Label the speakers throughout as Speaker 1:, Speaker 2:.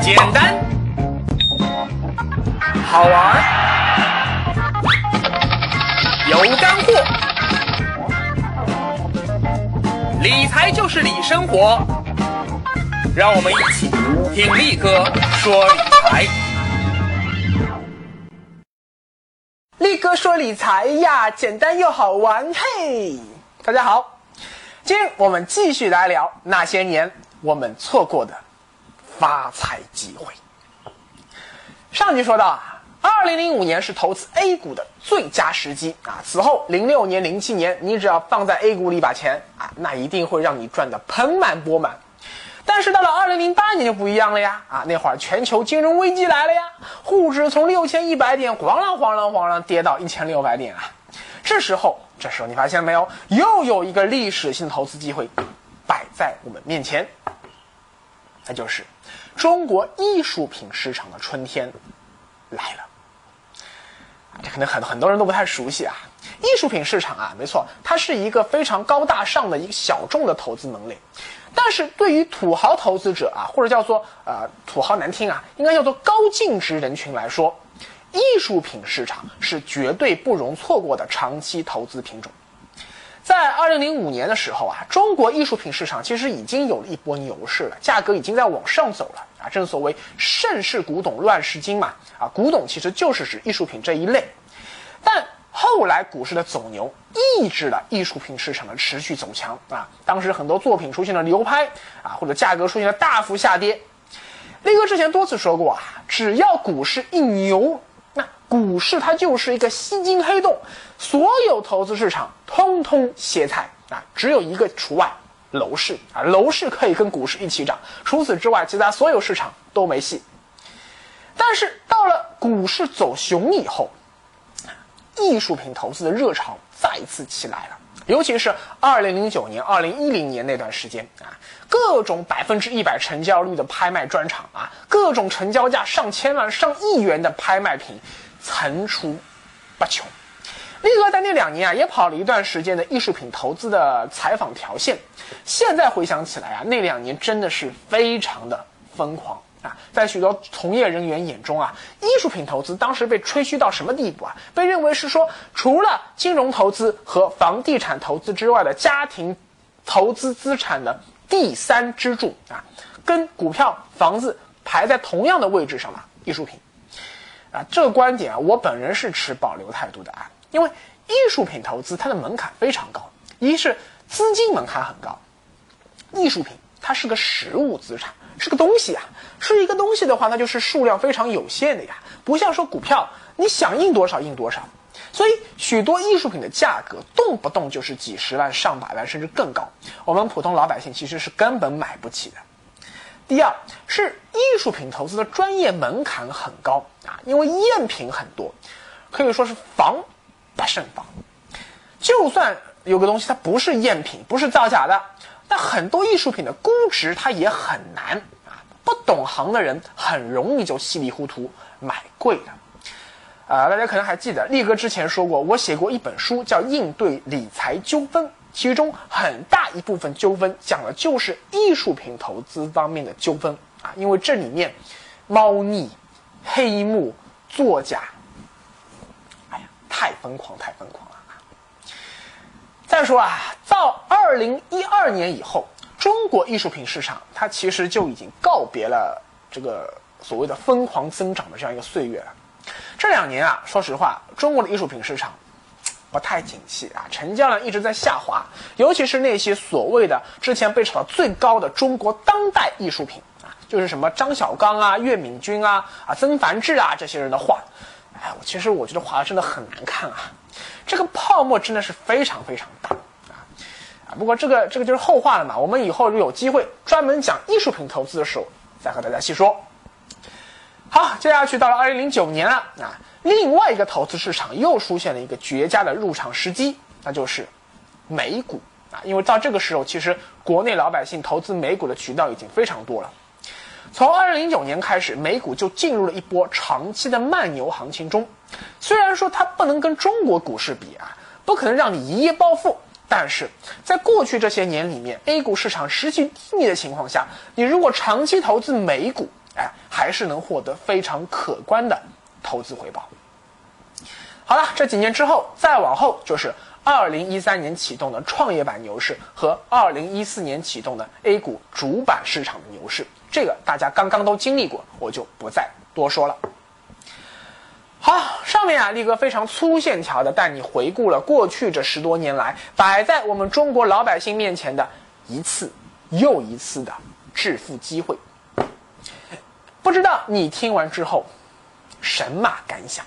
Speaker 1: 简单，好玩，有干货，理财就是理生活。让我们一起听力哥说理财。
Speaker 2: 力哥说理财呀，简单又好玩，嘿！大家好，今天我们继续来聊那些年我们错过的发财机会。上集说到啊，二零零五年是投资 A 股的最佳时机啊。此后零六年、零七年，你只要放在 A 股里把钱啊，那一定会让你赚得盆满钵满。但是到了二零零八年就不一样了呀！啊，那会儿全球金融危机来了呀，沪指从六千一百点咣啷咣啷咣啷跌到一千六百点啊。这时候，这时候你发现没有，又有一个历史性投资机会摆在我们面前，那就是中国艺术品市场的春天来了。这可能很很多人都不太熟悉啊，艺术品市场啊，没错，它是一个非常高大上的一个小众的投资门类，但是对于土豪投资者啊，或者叫做呃土豪难听啊，应该叫做高净值人群来说，艺术品市场是绝对不容错过的长期投资品种。在二零零五年的时候啊，中国艺术品市场其实已经有了一波牛市了，价格已经在往上走了啊。正所谓盛世古董，乱世金嘛啊，古董其实就是指艺术品这一类。但后来股市的走牛抑制了艺术品市场的持续走强啊，当时很多作品出现了流拍啊，或者价格出现了大幅下跌。力哥之前多次说过啊，只要股市一牛。那股市它就是一个吸金黑洞，所有投资市场通通歇菜啊，只有一个除外，楼市啊，楼市可以跟股市一起涨，除此之外，其他所有市场都没戏。但是到了股市走熊以后，艺术品投资的热潮再次起来了，尤其是二零零九年、二零一零年那段时间啊，各种百分之一百成交率的拍卖专场啊，各种成交价上千万、上亿元的拍卖品层出不穷。力哥在那两年啊，也跑了一段时间的艺术品投资的采访条线，现在回想起来啊，那两年真的是非常的疯狂啊。在许多从业人员眼中啊，艺术品投资当时被吹嘘到什么地步啊？被认为是说，除了金融投资和房地产投资之外的家庭投资资产的第三支柱啊，跟股票、房子排在同样的位置上了。艺术品啊，这个观点啊，我本人是持保留态度的啊，因为艺术品投资它的门槛非常高，一是资金门槛很高，艺术品它是个实物资产。是个东西啊，是一个东西的话，那就是数量非常有限的呀，不像说股票，你想印多少印多少。所以许多艺术品的价格动不动就是几十万、上百万，甚至更高，我们普通老百姓其实是根本买不起的。第二是艺术品投资的专业门槛很高啊，因为赝品很多，可以说是防不胜防。就算有个东西它不是赝品，不是造假的。但很多艺术品的估值它也很难啊，不懂行的人很容易就稀里糊涂买贵的，啊，大家可能还记得力哥之前说过，我写过一本书叫《应对理财纠纷》，其中很大一部分纠纷讲的就是艺术品投资方面的纠纷啊，因为这里面猫腻、黑幕、作假，太疯狂，太疯狂了。再说啊，到二零一二年以后，中国艺术品市场它其实就已经告别了这个所谓的疯狂增长的这样一个岁月了。这两年啊，说实话，中国的艺术品市场不太景气啊，成交量一直在下滑，尤其是那些所谓的之前被炒到最高的中国当代艺术品啊，就是什么张小刚啊、岳敏君啊、啊曾梵志啊这些人的画，哎，我其实我觉得画的真的很难看啊。这个泡沫真的是非常非常大啊啊！不过这个这个就是后话了嘛。我们以后有机会专门讲艺术品投资的时候，再和大家细说。好，接下去到了二零零九年了啊，另外一个投资市场又出现了一个绝佳的入场时机，那就是美股啊。因为到这个时候，其实国内老百姓投资美股的渠道已经非常多了。从二零零九年开始，美股就进入了一波长期的慢牛行情中。虽然说它不能跟中国股市比啊，不可能让你一夜暴富，但是在过去这些年里面，A 股市场持续低迷的情况下，你如果长期投资美股，哎，还是能获得非常可观的投资回报。好了，这几年之后，再往后就是二零一三年启动的创业板牛市和二零一四年启动的 A 股主板市场的牛市，这个大家刚刚都经历过，我就不再多说了。好，上面啊，力哥非常粗线条的带你回顾了过去这十多年来摆在我们中国老百姓面前的一次又一次的致富机会。不知道你听完之后，神马感想？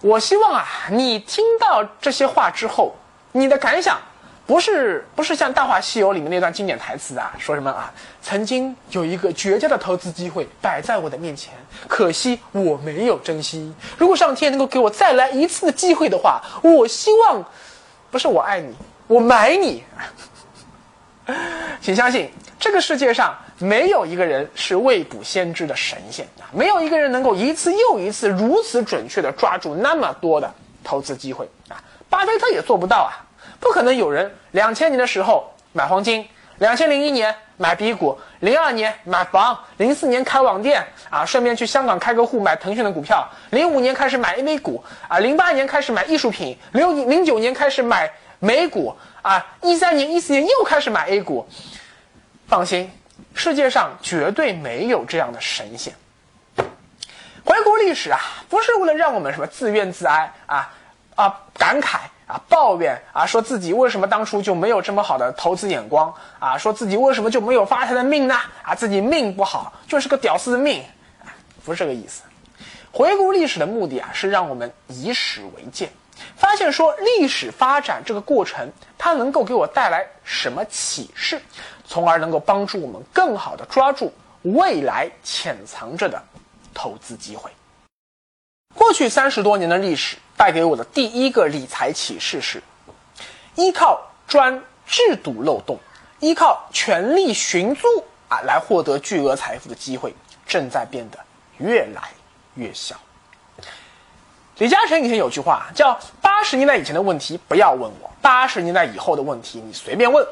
Speaker 2: 我希望啊，你听到这些话之后，你的感想不是不是像《大话西游》里面那段经典台词啊，说什么啊？曾经有一个绝佳的投资机会摆在我的面前，可惜我没有珍惜。如果上天能够给我再来一次的机会的话，我希望不是我爱你，我买你。请相信，这个世界上没有一个人是未卜先知的神仙啊！没有一个人能够一次又一次如此准确的抓住那么多的投资机会啊！巴菲特也做不到啊！不可能有人两千年的时候买黄金，两千零一年买 B 股，零二年买房，零四年开网店啊，顺便去香港开个户买腾讯的股票，零五年开始买 A 股啊，零八年开始买艺术品，零零九年开始买美股。啊，一三年、一四年又开始买 A 股，放心，世界上绝对没有这样的神仙。回顾历史啊，不是为了让我们什么自怨自哀啊啊感慨啊抱怨啊，说自己为什么当初就没有这么好的投资眼光啊，说自己为什么就没有发财的命呢？啊，自己命不好，就是个屌丝的命，不是这个意思。回顾历史的目的啊，是让我们以史为鉴。发现说历史发展这个过程，它能够给我带来什么启示，从而能够帮助我们更好的抓住未来潜藏着的投资机会。过去三十多年的历史带给我的第一个理财启示是：依靠钻制度漏洞，依靠权力寻租啊来获得巨额财富的机会，正在变得越来越小。李嘉诚以前有句话叫“八十年代以前的问题不要问我，八十年代以后的问题你随便问”。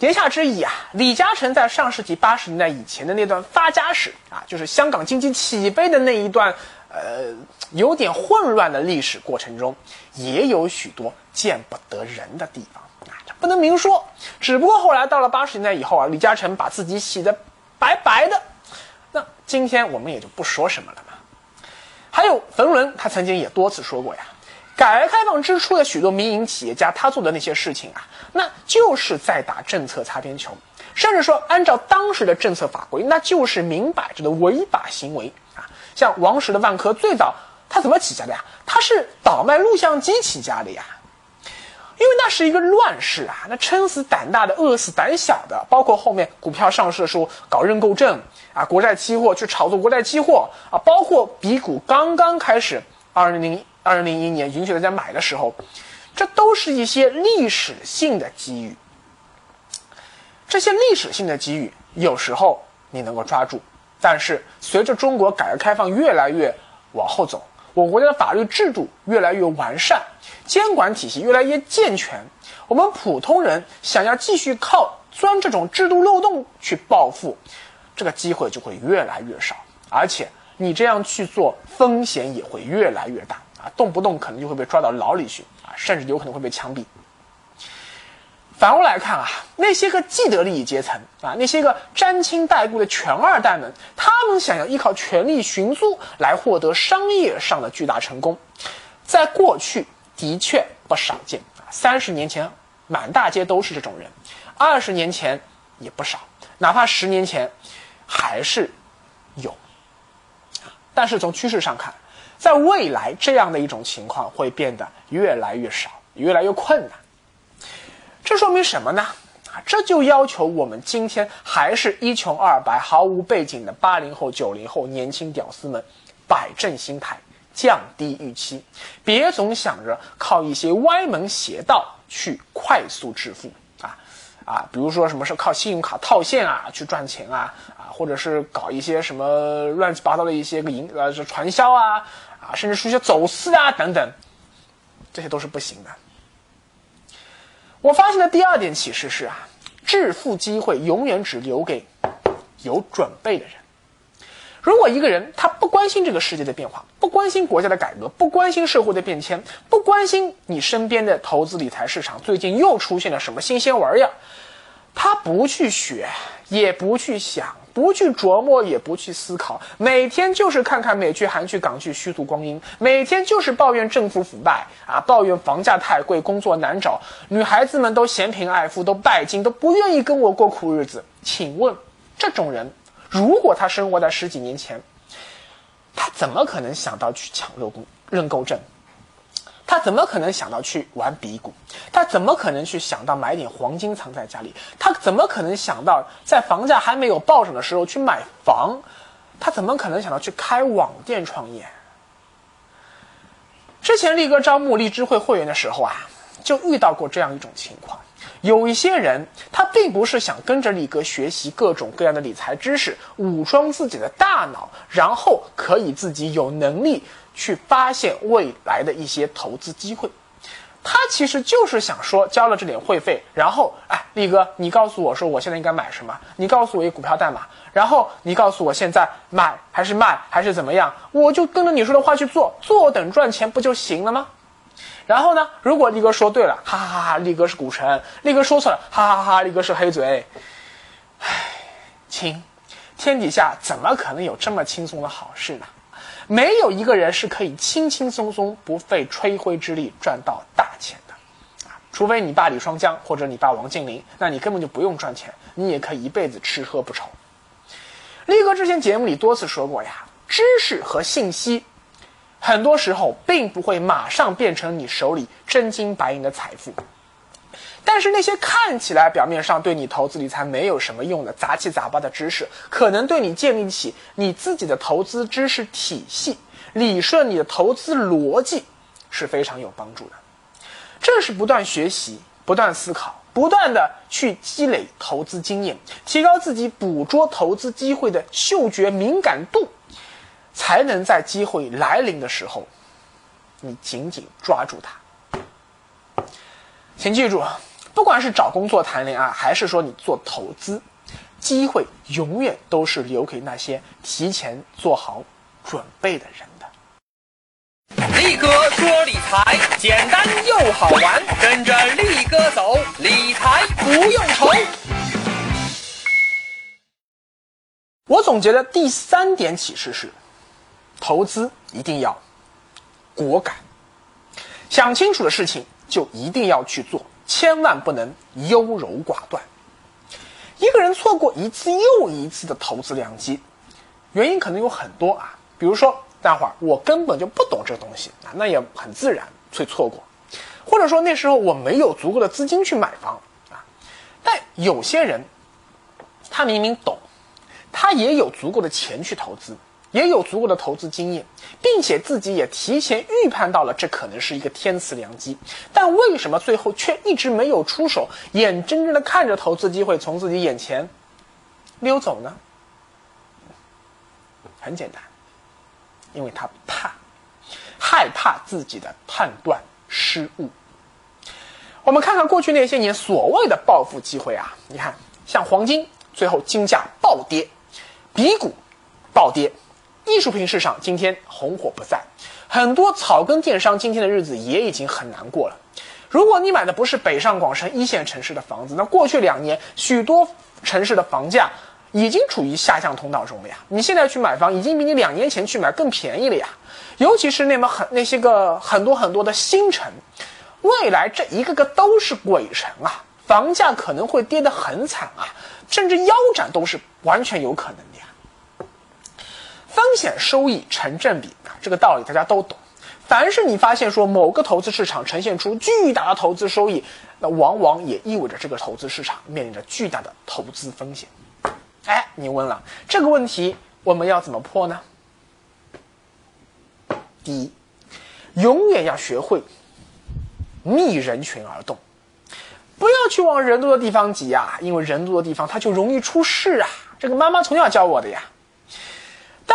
Speaker 2: 言下之意啊，李嘉诚在上世纪八十年代以前的那段发家史啊，就是香港经济起飞的那一段，呃，有点混乱的历史过程中，也有许多见不得人的地方啊，这不能明说。只不过后来到了八十年代以后啊，李嘉诚把自己洗得白白的，那今天我们也就不说什么了嘛。还有冯仑，他曾经也多次说过呀，改革开放之初的许多民营企业家，他做的那些事情啊，那就是在打政策擦边球，甚至说按照当时的政策法规，那就是明摆着的违法行为。像王石的万科，最早他怎么起家的呀？他是倒卖录像机起家的呀。因为那是一个乱世啊，那撑死胆大的，饿死胆小的，包括后面股票上市的时候搞认购证啊，国债期货去炒作国债期货啊，包括比股刚刚开始，二零零二零零一年允许大家买的时候，这都是一些历史性的机遇。这些历史性的机遇，有时候你能够抓住，但是随着中国改革开放越来越往后走。我国家的法律制度越来越完善，监管体系越来越健全，我们普通人想要继续靠钻这种制度漏洞去暴富，这个机会就会越来越少，而且你这样去做，风险也会越来越大啊，动不动可能就会被抓到牢里去啊，甚至有可能会被枪毙。反过来看啊，那些个既得利益阶层啊，那些个沾亲带故的权二代们，他们想要依靠权力寻租来获得商业上的巨大成功，在过去的确不少见啊。三十年前满大街都是这种人，二十年前也不少，哪怕十年前还是有。但是从趋势上看，在未来这样的一种情况会变得越来越少，越来越困难。这说明什么呢？啊，这就要求我们今天还是一穷二白、毫无背景的八零后、九零后年轻屌丝们，摆正心态，降低预期，别总想着靠一些歪门邪道去快速致富啊啊！比如说什么是靠信用卡套现啊去赚钱啊啊，或者是搞一些什么乱七八糟的一些个营呃传销啊啊，甚至是一些走私啊等等，这些都是不行的。我发现的第二点启示是啊，致富机会永远只留给有准备的人。如果一个人他不关心这个世界的变化，不关心国家的改革，不关心社会的变迁，不关心你身边的投资理财市场最近又出现了什么新鲜玩意儿，他不去学，也不去想，不去琢磨，也不去思考，每天就是看看美剧、韩剧、港剧，虚度光阴；每天就是抱怨政府腐败啊，抱怨房价太贵，工作难找，女孩子们都嫌贫爱富，都拜金，都不愿意跟我过苦日子。请问这种人？如果他生活在十几年前，他怎么可能想到去抢认购认购证？他怎么可能想到去玩比股？他怎么可能去想到买点黄金藏在家里？他怎么可能想到在房价还没有暴涨的时候去买房？他怎么可能想到去开网店创业？之前力哥招募荔枝会会员的时候啊，就遇到过这样一种情况。有一些人，他并不是想跟着力哥学习各种各样的理财知识，武装自己的大脑，然后可以自己有能力去发现未来的一些投资机会。他其实就是想说，交了这点会费，然后，哎，力哥，你告诉我说我现在应该买什么？你告诉我一个股票代码，然后你告诉我现在买还是卖还是怎么样？我就跟着你说的话去做，坐等赚钱不就行了吗？然后呢？如果力哥说对了，哈哈哈哈！力哥是股神，力哥说错了，哈哈哈哈！力哥是黑嘴。唉，亲，天底下怎么可能有这么轻松的好事呢？没有一个人是可以轻轻松松、不费吹灰之力赚到大钱的啊！除非你爸李双江或者你爸王健林，那你根本就不用赚钱，你也可以一辈子吃喝不愁。力哥之前节目里多次说过呀，知识和信息。很多时候并不会马上变成你手里真金白银的财富，但是那些看起来表面上对你投资理财没有什么用的杂七杂八的知识，可能对你建立起你自己的投资知识体系、理顺你的投资逻辑是非常有帮助的。正是不断学习、不断思考、不断的去积累投资经验，提高自己捕捉投资机会的嗅觉敏感度。才能在机会来临的时候，你紧紧抓住它。请记住，不管是找工作、谈恋爱，还是说你做投资，机会永远都是留给那些提前做好准备的人的。
Speaker 1: 力哥说理财简单又好玩，跟着力哥走，理财不用愁。
Speaker 2: 我总结的第三点启示是。投资一定要果敢，想清楚的事情就一定要去做，千万不能优柔寡断。一个人错过一次又一次的投资良机，原因可能有很多啊，比如说，待会儿我根本就不懂这东西啊，那也很自然会错过；或者说那时候我没有足够的资金去买房啊。但有些人，他明明懂，他也有足够的钱去投资。也有足够的投资经验，并且自己也提前预判到了这可能是一个天赐良机，但为什么最后却一直没有出手，眼睁睁的看着投资机会从自己眼前溜走呢？很简单，因为他怕，害怕自己的判断失误。我们看看过去那些年所谓的暴富机会啊，你看，像黄金最后金价暴跌，比股暴跌。艺术品市场今天红火不再，很多草根电商今天的日子也已经很难过了。如果你买的不是北上广深一线城市的房子，那过去两年许多城市的房价已经处于下降通道中了呀。你现在去买房，已经比你两年前去买更便宜了呀。尤其是那么很那些个很多很多的新城，未来这一个个都是鬼城啊，房价可能会跌得很惨啊，甚至腰斩都是完全有可能的呀。风险收益成正比啊，这个道理大家都懂。凡是你发现说某个投资市场呈现出巨大的投资收益，那往往也意味着这个投资市场面临着巨大的投资风险。哎，你问了这个问题，我们要怎么破呢？第一，永远要学会逆人群而动，不要去往人多的地方挤呀，因为人多的地方它就容易出事啊。这个妈妈从小教我的呀。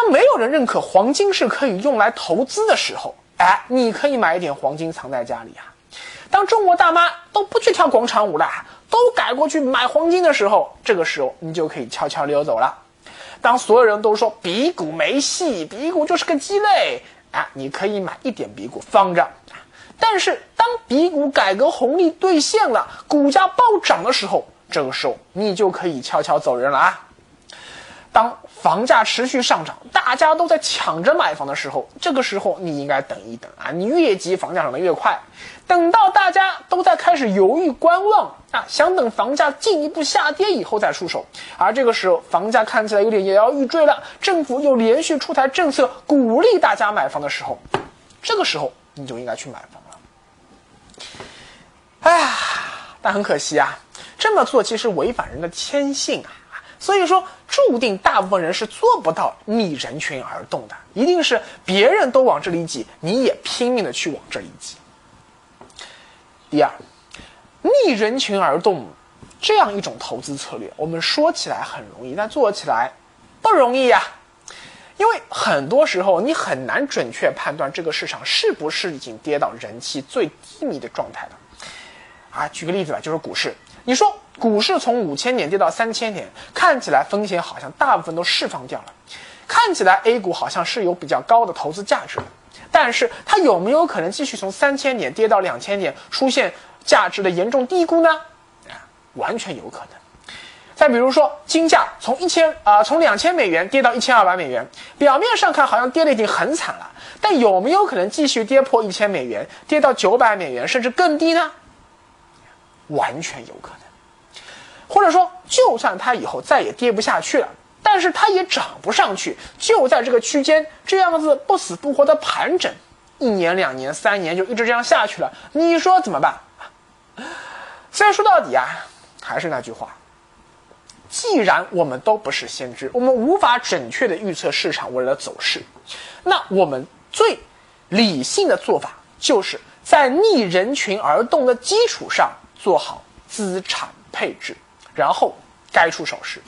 Speaker 2: 没有人认可黄金是可以用来投资的时候，哎，你可以买一点黄金藏在家里啊。当中国大妈都不去跳广场舞了，都改过去买黄金的时候，这个时候你就可以悄悄溜走了当所有人都说比股没戏，比股就是个鸡肋啊，你可以买一点比股放着。但是当比股改革红利兑现了，股价暴涨的时候，这个时候你就可以悄悄走人了啊。当房价持续上涨，大家都在抢着买房的时候，这个时候你应该等一等啊！你越急，房价涨得越快。等到大家都在开始犹豫观望啊，想等房价进一步下跌以后再出手，而这个时候房价看起来有点摇摇欲坠了，政府又连续出台政策鼓励大家买房的时候，这个时候你就应该去买房了。哎呀，但很可惜啊，这么做其实违反人的天性啊。所以说，注定大部分人是做不到逆人群而动的，一定是别人都往这里挤，你也拼命的去往这里挤。第二，逆人群而动这样一种投资策略，我们说起来很容易，但做起来不容易呀。因为很多时候你很难准确判断这个市场是不是已经跌到人气最低迷的状态了。啊，举个例子吧，就是股市，你说。股市从五千点跌到三千点，看起来风险好像大部分都释放掉了，看起来 A 股好像是有比较高的投资价值，但是它有没有可能继续从三千点跌到两千点，出现价值的严重低估呢？啊，完全有可能。再比如说金价从一千啊从两千美元跌到一千二百美元，表面上看好像跌的已经很惨了，但有没有可能继续跌破一千美元，跌到九百美元甚至更低呢？完全有可能。或者说，就算它以后再也跌不下去了，但是它也涨不上去，就在这个区间这样子不死不活的盘整，一年、两年、三年就一直这样下去了，你说怎么办？所以说到底啊，还是那句话，既然我们都不是先知，我们无法准确的预测市场未来的走势，那我们最理性的做法，就是在逆人群而动的基础上做好资产配置。然后该出手时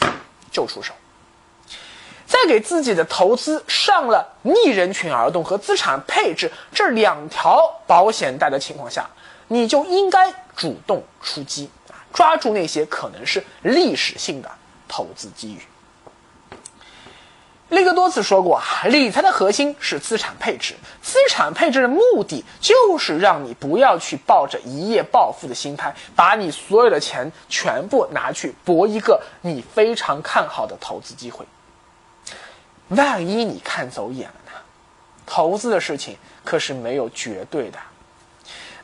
Speaker 2: 就出手，在给自己的投资上了逆人群而动和资产配置这两条保险带的情况下，你就应该主动出击，抓住那些可能是历史性的投资机遇。力哥多次说过啊，理财的核心是资产配置。资产配置的目的就是让你不要去抱着一夜暴富的心态，把你所有的钱全部拿去搏一个你非常看好的投资机会。万一你看走眼了呢？投资的事情可是没有绝对的，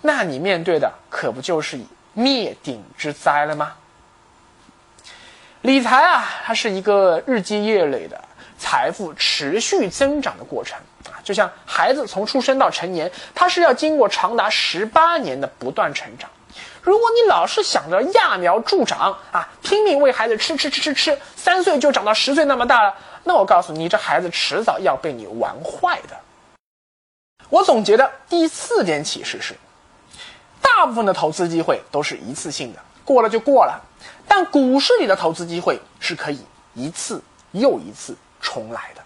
Speaker 2: 那你面对的可不就是灭顶之灾了吗？理财啊，它是一个日积月累的。财富持续增长的过程啊，就像孩子从出生到成年，他是要经过长达十八年的不断成长。如果你老是想着揠苗助长啊，拼命喂孩子吃吃吃吃吃，三岁就长到十岁那么大了，那我告诉你，这孩子迟早要被你玩坏的。我总结的第四点启示是，大部分的投资机会都是一次性的，过了就过了，但股市里的投资机会是可以一次又一次。重来的，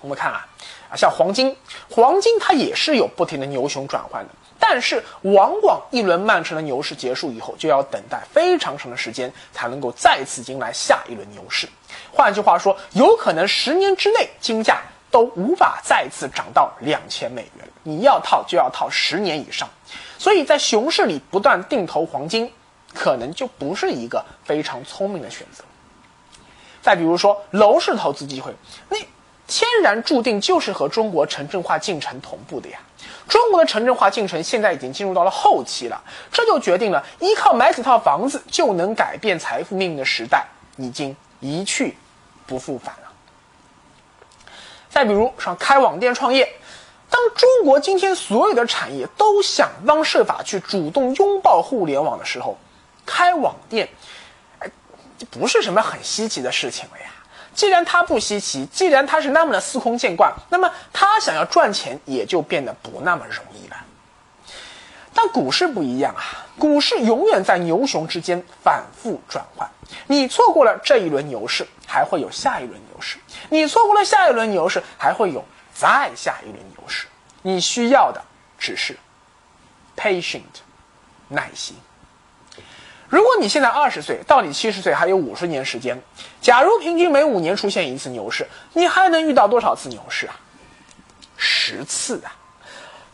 Speaker 2: 我们看啊，啊，像黄金，黄金它也是有不停的牛熊转换的，但是往往一轮漫长的牛市结束以后，就要等待非常长的时间才能够再次迎来下一轮牛市。换句话说，有可能十年之内金价都无法再次涨到两千美元，你要套就要套十年以上。所以在熊市里不断定投黄金，可能就不是一个非常聪明的选择。再比如说楼市投资机会，那天然注定就是和中国城镇化进程同步的呀。中国的城镇化进程现在已经进入到了后期了，这就决定了依靠买几套房子就能改变财富命运的时代已经一去不复返了。再比如像开网店创业，当中国今天所有的产业都想方设法去主动拥抱互联网的时候，开网店。这不是什么很稀奇的事情了呀。既然它不稀奇，既然它是那么的司空见惯，那么他想要赚钱也就变得不那么容易了。但股市不一样啊，股市永远在牛熊之间反复转换。你错过了这一轮牛市，还会有下一轮牛市；你错过了下一轮牛市，还会有再下一轮牛市。你需要的只是 patient 耐心。如果你现在二十岁，到你七十岁还有五十年时间，假如平均每五年出现一次牛市，你还能遇到多少次牛市啊？十次啊！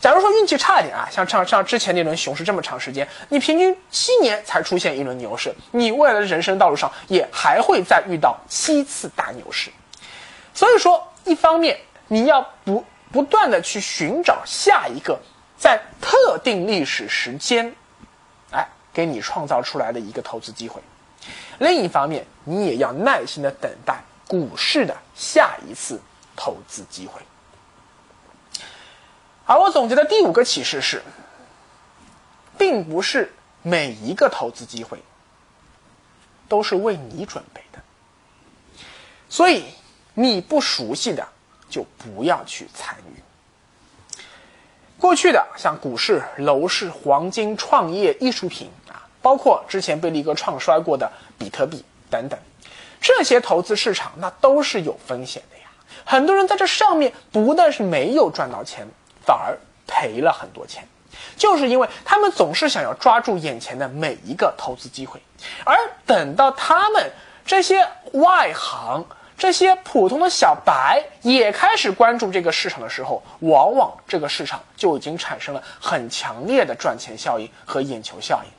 Speaker 2: 假如说运气差一点啊，像像像之前那轮熊市这么长时间，你平均七年才出现一轮牛市，你未来的人生道路上也还会再遇到七次大牛市。所以说，一方面你要不不断的去寻找下一个在特定历史时间，给你创造出来的一个投资机会；另一方面，你也要耐心的等待股市的下一次投资机会。而我总结的第五个启示是，并不是每一个投资机会都是为你准备的，所以你不熟悉的就不要去参与。过去的像股市、楼市、黄金、创业、艺术品，包括之前被力哥创衰过的比特币等等，这些投资市场那都是有风险的呀。很多人在这上面不但是没有赚到钱。反而赔了很多钱，就是因为他们总是想要抓住眼前的每一个投资机会，而等到他们这些外行、这些普通的小白也开始关注这个市场的时候，往往这个市场就已经产生了很强烈的赚钱效应和眼球效应。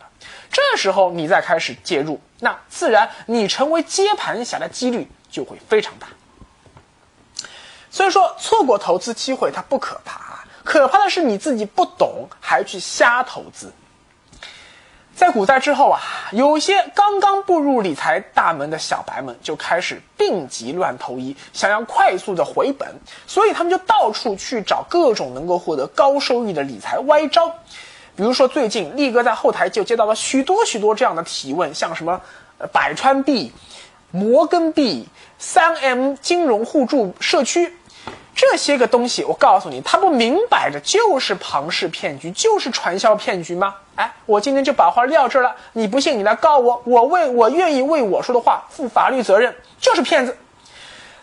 Speaker 2: 这时候你再开始介入，那自然你成为接盘侠的几率就会非常大。所以说，错过投资机会它不可怕。可怕的是你自己不懂，还去瞎投资。在股灾之后啊，有些刚刚步入理财大门的小白们就开始病急乱投医，想要快速的回本，所以他们就到处去找各种能够获得高收益的理财歪招。比如说，最近力哥在后台就接到了许多许多这样的提问，像什么百川币、摩根币、三 M 金融互助社区。这些个东西，我告诉你，它不明摆着就是庞氏骗局，就是传销骗局吗？哎，我今天就把话撂这儿了，你不信你来告我，我为我愿意为我说的话负法律责任，就是骗子。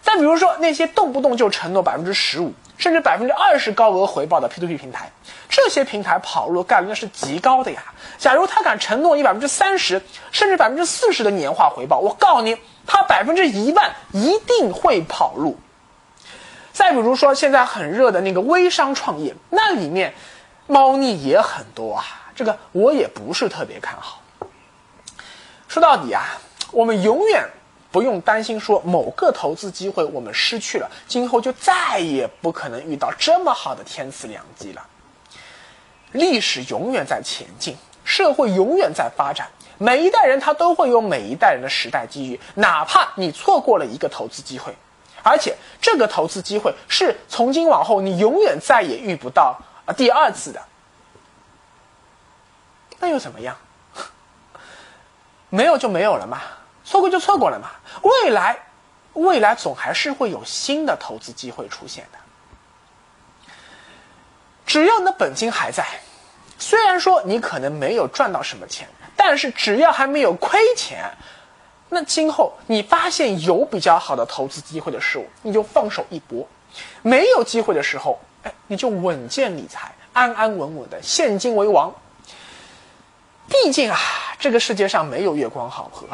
Speaker 2: 再比如说那些动不动就承诺百分之十五甚至百分之二十高额回报的 P2P 平台，这些平台跑路概率那是极高的呀。假如他敢承诺你百分之三十甚至百分之四十的年化回报，我告诉你，他百分之一万一定会跑路。再比如说，现在很热的那个微商创业，那里面猫腻也很多啊。这个我也不是特别看好。说到底啊，我们永远不用担心说某个投资机会我们失去了，今后就再也不可能遇到这么好的天赐良机了。历史永远在前进，社会永远在发展，每一代人他都会有每一代人的时代机遇，哪怕你错过了一个投资机会。而且这个投资机会是从今往后你永远再也遇不到啊第二次的，那又怎么样？没有就没有了嘛，错过就错过了嘛。未来，未来总还是会有新的投资机会出现的。只要你的本金还在，虽然说你可能没有赚到什么钱，但是只要还没有亏钱。那今后你发现有比较好的投资机会的时候，你就放手一搏；没有机会的时候，哎，你就稳健理财，安安稳稳的，现金为王。毕竟啊，这个世界上没有月光好河，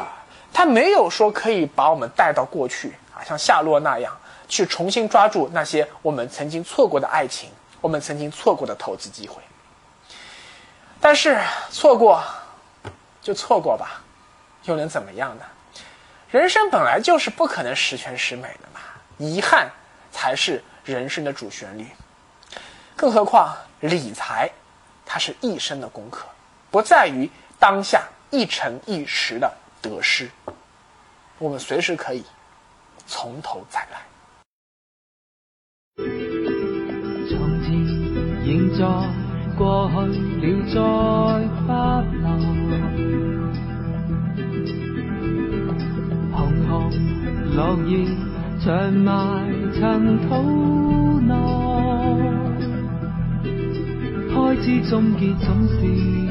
Speaker 2: 他没有说可以把我们带到过去啊，像夏洛那样去重新抓住那些我们曾经错过的爱情，我们曾经错过的投资机会。但是错过就错过吧，又能怎么样呢？人生本来就是不可能十全十美的嘛，遗憾才是人生的主旋律。更何况理财，它是一生的功课，不在于当下一成一时的得失。我们随时可以从头再来。从前仍在过去了，再不留。落叶长埋尘土内，开始终结总是。